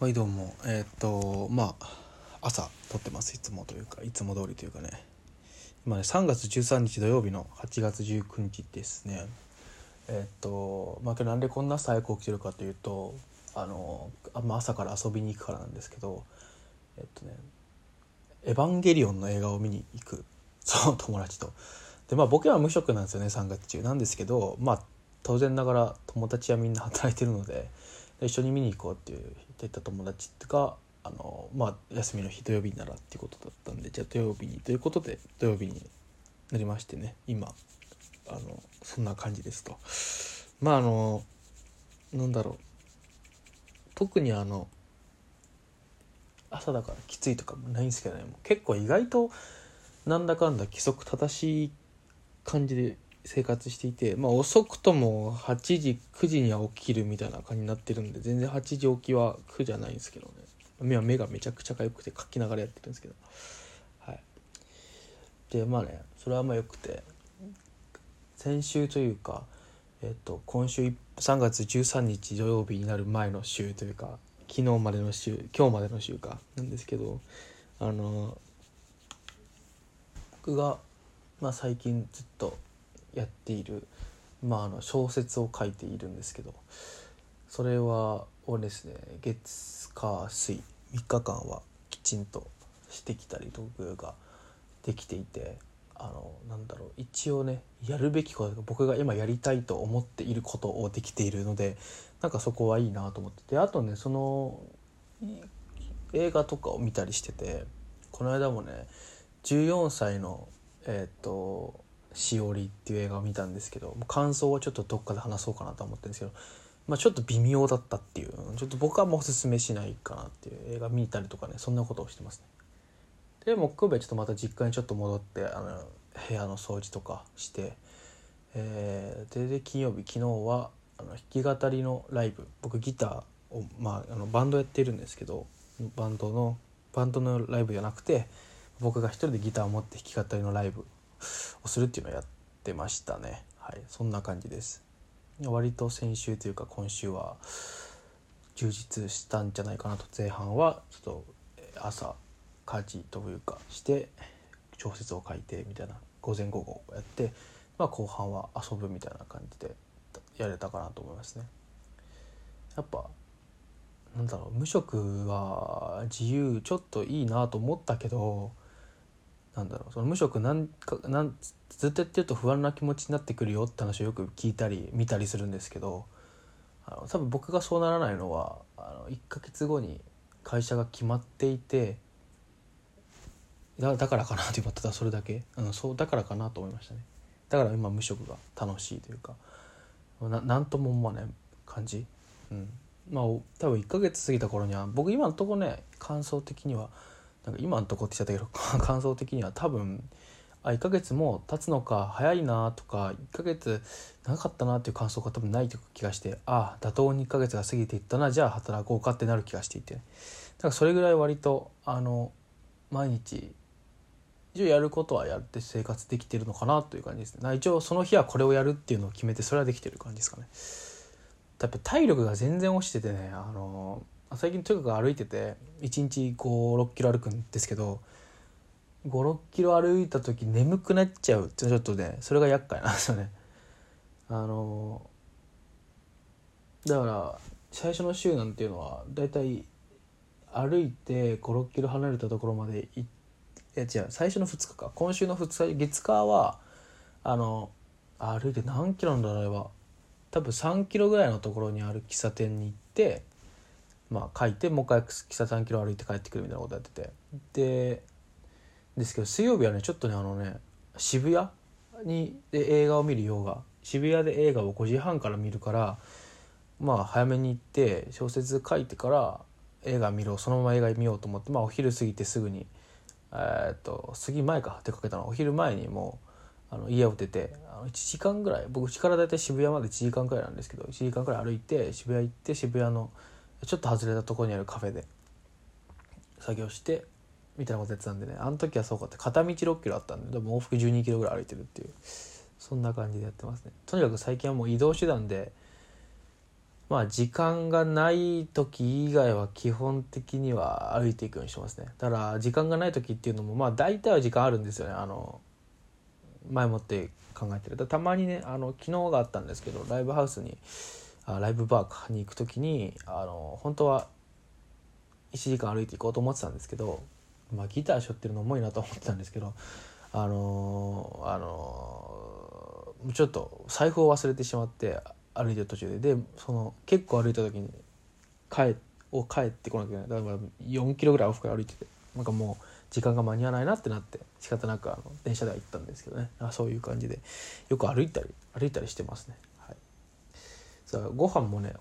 はいどうも。えーっとまあ朝撮ってます。いつもというかいつも通りというかね。今ね3月13日土曜日の8月19日ですね。えーっとまあ今日なんでこんな朝早く起きてるかというとあのあんま朝から遊びに行くからなんですけどえっとね「エヴァンゲリオン」の映画を見に行く。その友達と。でまあ僕は無職なんですよね3月中。なんですけどまあ当然ながら友達はみんな働いてるので一緒に見に行こうって言ってた友達があのまあ休みの日土曜日ならっていうことだったんでじゃあ土曜日にということで土曜日になりましてね今あのそんな感じですと。まああのなんだろう。特にあの朝だからきついとかもないんですけどね。結構意外となんだかんだ規則正しい感じで生活していてまあ遅くとも8時9時には起きるみたいな感じになってるんで全然8時起きは苦じゃないんですけどね。目は目がめちゃくちゃ痒くて書きながらやってるんですけど。はい。でまあねそれはまあよくて先週というかえっと今週3月13日土曜日になる前の週というか昨日までの週今日までの週かなんですけどあの僕が、まあ、最近ずっとやっている、まあ、あの小説を書いているんですけどそれはをですね月火水3日間はきちんとしてきたりとかができていてあのなんだろう一応ねやるべきこと僕が今やりたいと思っていることをできているのでなんかそこはいいなと思っててあとねその映画とかを見たりしててこの間もね14歳のえっ、としおりっていう映画を見たんですけど感想はちょっとどっかで話そうかなと思ってるんですけど、まあ、ちょっと微妙だったっていうちょっと僕はもうおすすめしないかなっていう映画見たりとかねそんなことをしてますね。で木曜日はちょっとまた実家にちょっと戻ってあの部屋の掃除とかして、えー、でで金曜日昨日はあの弾き語りのライブ僕ギターを、まあ、あのバンドやってるんですけどバンドのバンドのライブじゃなくて僕が一人でギターを持って弾き語りのライブをするっていうのをやってましたね。はい。そんな感じです。割と先週というか今週は充実したんじゃないかなと前半はちょっと朝家事というかして小説を書いてみたいな午前午後やって、まあ、後半は遊ぶみたいな感じでやれたかなと思いますね。やっぱなんだろう無職は自由ちょっといいなと思ったけどなんだろうその無職なんかなんずっとやってると不安な気持ちになってくるよって話をよく聞いたり見たりするんですけどあの多分僕がそうならないのはあの1ヶ月後に会社が決まっていてだだからかなって思ってたそれだけ、うん、そうだからかなと思いましたね。だから今無職が楽しいというかななんとも思わない感じ、うん、まあ多分1ヶ月過ぎた頃には僕今のとこね感想的にはなんか今のとこって言っちゃったけど 感想的には多分あ1ヶ月も経つのか早いなとか1ヶ月長かったなっていう感想が多分ないという気がしてああ妥当に1ヶ月が過ぎていったなじゃあ働こうかってなる気がしていて、ね、だからそれぐらい割とあの毎日一応やることはやって生活できてるのかなという感じですね。一応その日はこれをやるっていうのを決めてそれはできてる感じですかね。やっぱ体力が全然落ちててねあの最近とにかく歩いてて1日56キロ歩くんですけど56キロ歩いた時眠くなっちゃうってちょっとねそれが厄介なんですよね。あのだから最初の週なんていうのはだいたい歩いて56キロ離れたところまで行っていや違う最初の2日か。今週の2日月火はあの歩いて何キロなんだろうあれは。多分3キロぐらいのところにある喫茶店に行ってまあ書いてもう一回喫茶3キロ歩いて帰ってくるみたいなことやってて。でですけど水曜日はねちょっとねあのね渋谷にで映画を見るようが。渋谷で映画を5時半から見るからまあ早めに行って小説書いてから映画見ろそのまま映画見ようと思ってまあお昼過ぎてすぐにえ、っと過ぎ前か出かけたの。お昼前にもうあの家を出てあの1時間ぐらい。僕家から大体渋谷まで1時間くらいなんですけど1時間くらい歩いて渋谷行って渋谷のちょっと外れたところにあるカフェで。作業してみたいなことやってたんでね。あの時はそうかって。片道6キロあったんで。でも往復12キロぐらい歩いてるっていう。そんな感じでやってますね。とにかく最近はもう移動手段でまあ時間がない時以外は基本的には歩いていくようにしてますね。だから時間がない時っていうのもまあ大体は時間あるんですよね。あの前もって考えてる。たまにねあの昨日があったんですけどライブハウスにライブバーかに行く時にあの本当は1時間歩いていこうと思ってたんですけど、まあ、ギター背負ってるの重いなと思ってたんですけどあのあのちょっと財布を忘れてしまって歩いてる途中で。でその結構歩いた時に帰を帰ってこなきゃいけない。だから4キロぐらい往復歩いててなんかもう時間が間に合わないなってなって仕方なくあの電車では行ったんですけどね。あそういう感じでよく歩いたり歩いたりしてますね。さご飯もね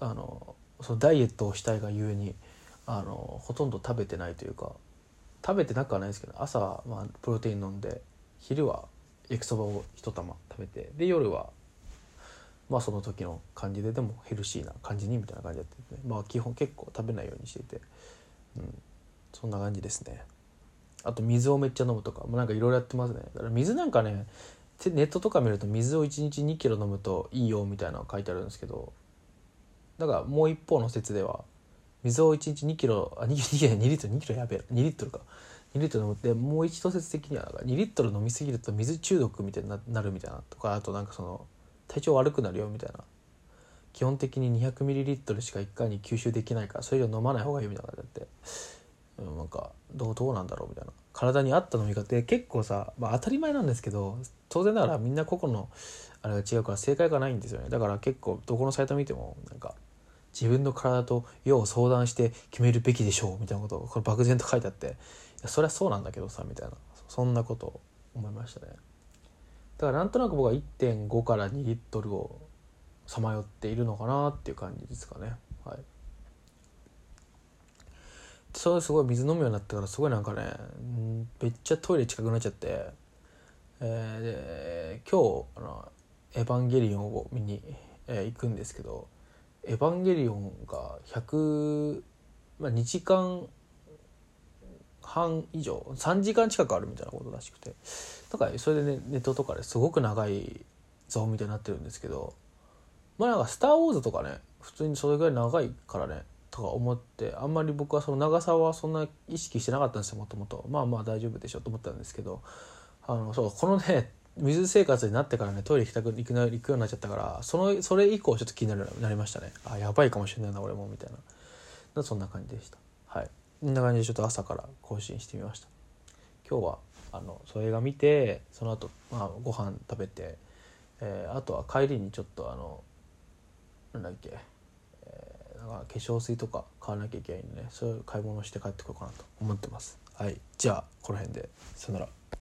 あのそのダイエットをしたいがゆえにあのほとんど食べてないというか食べてなくはないですけど朝は、まあ、プロテイン飲んで昼は焼きそばを一玉食べてで夜はまあその時の感じででもヘルシーな感じにみたいな感じでやってて、まあ基本結構食べないようにしていて、うん、そんな感じですね。あと水をめっちゃ飲むとかもうなんかいろいろやってますね。だから水なんかねネットとか見ると水を1日2キロ飲むといいよみたいなの書いてあるんですけどだからもう一方の説では水を1日2キロあ 2, 2, 2リットル2キロやべえ2リットルか。2リットル飲む。ってもう一説的にはなんか2リットル飲みすぎると水中毒みたいになるみたいなとかあとなんかその体調悪くなるよみたいな。基本的に 200ml しか1回に吸収できないからそれ以上飲まない方がいいみたいな感じでって、なんかどうどうなんだろうみたいな。体に合った飲み方。って結構さ、まあ、当たり前なんですけど当然ながらみんな個々のあれが違うから正解がないんですよね。だから結構どこのサイト見てもなんか自分の体と要を相談して決めるべきでしょうみたいなことをこれ漠然と書いてあっていやそりゃそうなんだけどさみたいなそんなことを思いましたね。だからなんとなく僕は1.5から2リットルをさまよっているのかなっていう感じですかね。はい。それすごい水飲むようになってからすごいなんかねめっちゃトイレ近くなっちゃって。えー、で今日あの「エヴァンゲリオン」を見に、えー、行くんですけど「エヴァンゲリオン」が100、まあ、2時間半以上3時間近くあるみたいなことらしくて。だからそれでねネットとかですごく長いゾーンみたいになってるんですけどまあなんか「スター・ウォーズ」とかね普通にそれぐらい長いからねとか思ってあんまり僕はその長さはそんな意識してなかったんですよもともと。まあまあ大丈夫でしょと思ったんですけど。あのそうこのね水生活になってからねトイレ行きたく行く行くようになっちゃったからそのそれ以降ちょっと気になるようになりましたね。あやばいかもしれないな俺もみたいな。そんな感じでした。はい。こんな感じでちょっと朝から更新してみました。今日はあのその映画見てその後、まあご飯食べて、えー、あとは帰りにちょっとあのなんだっけ、えー、なんか化粧水とか買わなきゃいけないんでね。そういう買い物して帰ってこようかなと思ってます。はい。じゃあこの辺で。さよなら。